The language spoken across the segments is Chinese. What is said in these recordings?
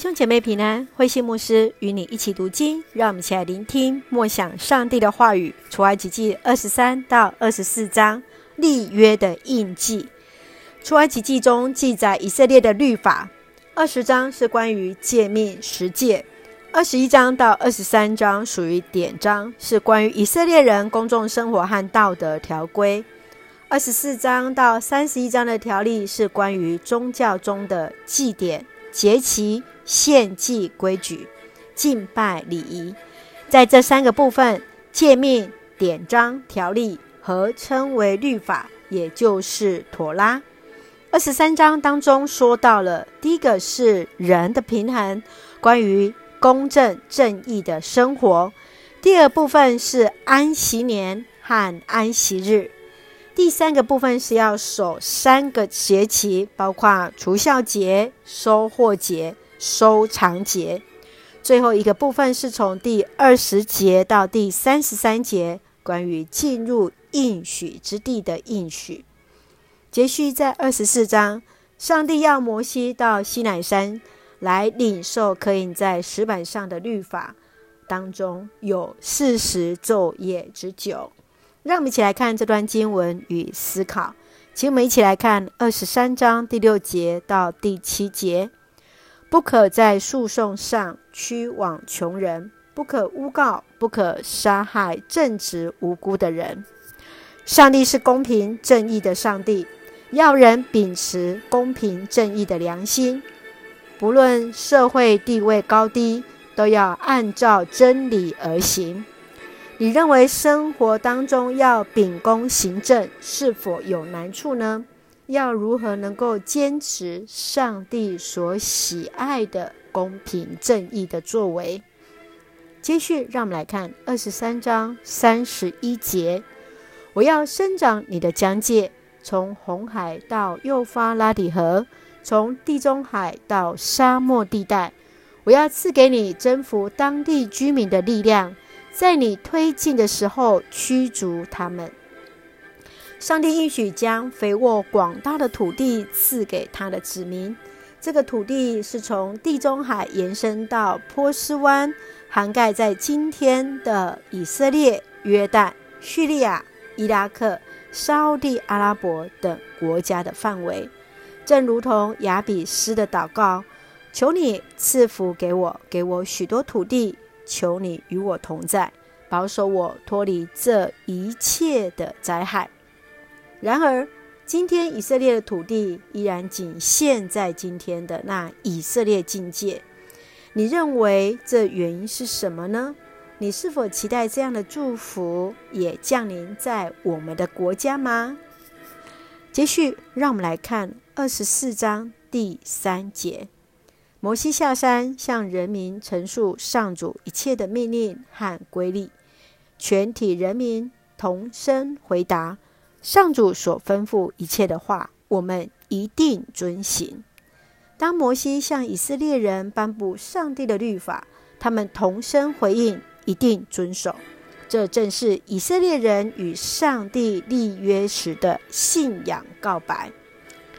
兄姐妹平安，慧馨牧师与你一起读经，让我们一起来聆听默想上帝的话语。出埃及记二十三到二十四章立约的印记。出埃及记中记载以色列的律法，二十章是关于诫命十诫，二十一章到二十三章属于典章，是关于以色列人公众生活和道德条规。二十四章到三十一章的条例是关于宗教中的祭典、节期、献祭规矩、敬拜礼仪。在这三个部分，诫命、典章、条例合称为律法，也就是妥拉。二十三章当中说到了第一个是人的平衡，关于公正正义的生活；第二部分是安息年和安息日。第三个部分是要守三个节期，包括除酵节、收获节、收藏节。最后一个部分是从第二十节到第三十三节，关于进入应许之地的应许。接续在二十四章，上帝要摩西到西乃山来领受刻印在石板上的律法，当中有四十昼夜之久。让我们一起来看这段经文与思考，请我们一起来看二十三章第六节到第七节：不可在诉讼上屈枉穷人，不可诬告，不可杀害正直无辜的人。上帝是公平正义的上帝，要人秉持公平正义的良心，不论社会地位高低，都要按照真理而行。你认为生活当中要秉公行正是否有难处呢？要如何能够坚持上帝所喜爱的公平正义的作为？接续，让我们来看二十三章三十一节：我要伸长你的疆界，从红海到幼发拉底河，从地中海到沙漠地带。我要赐给你征服当地居民的力量。在你推进的时候，驱逐他们。上帝应许将肥沃广大的土地赐给他的子民。这个土地是从地中海延伸到波斯湾，涵盖在今天的以色列、约旦、叙利亚、伊拉克、沙地阿拉伯等国家的范围。正如同亚比斯的祷告：“求你赐福给我，给我许多土地。”求你与我同在，保守我脱离这一切的灾害。然而，今天以色列的土地依然仅限在今天的那以色列境界。你认为这原因是什么呢？你是否期待这样的祝福也降临在我们的国家吗？接续，让我们来看二十四章第三节。摩西下山，向人民陈述上主一切的命令和规律。全体人民同声回答：“上主所吩咐一切的话，我们一定遵行。”当摩西向以色列人颁布上帝的律法，他们同声回应：“一定遵守。”这正是以色列人与上帝立约时的信仰告白。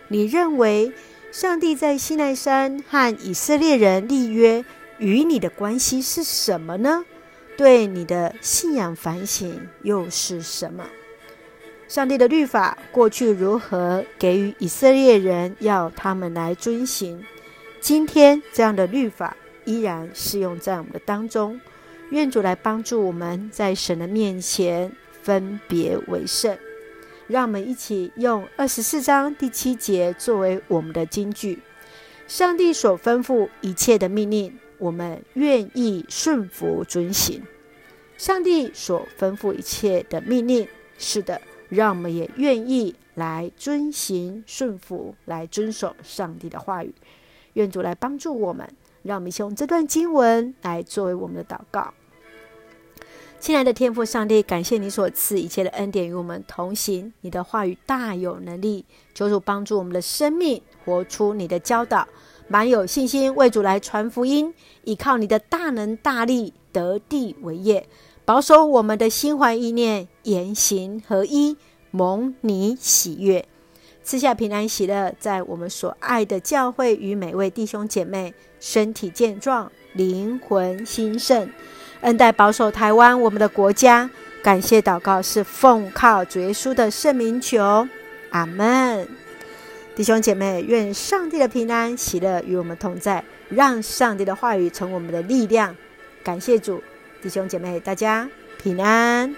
你认为？上帝在西奈山和以色列人立约，与你的关系是什么呢？对你的信仰反省又是什么？上帝的律法过去如何给予以色列人，要他们来遵行？今天这样的律法依然适用在我们的当中。愿主来帮助我们在神的面前分别为圣。让我们一起用二十四章第七节作为我们的金句：上帝所吩咐一切的命令，我们愿意顺服遵行。上帝所吩咐一切的命令，是的，让我们也愿意来遵行、顺服，来遵守上帝的话语。愿主来帮助我们，让我们用这段经文来作为我们的祷告。亲爱的天父上帝，感谢你所赐一切的恩典与我们同行。你的话语大有能力，求主帮助我们的生命活出你的教导，满有信心为主来传福音，依靠你的大能大力得地为业，保守我们的心怀意念言行合一，蒙你喜悦。赐下平安喜乐，在我们所爱的教会与每位弟兄姐妹身体健壮，灵魂兴盛，恩待保守台湾我们的国家。感谢祷告是奉靠主耶稣的圣名求，阿门。弟兄姐妹，愿上帝的平安喜乐与我们同在，让上帝的话语成我们的力量。感谢主，弟兄姐妹，大家平安。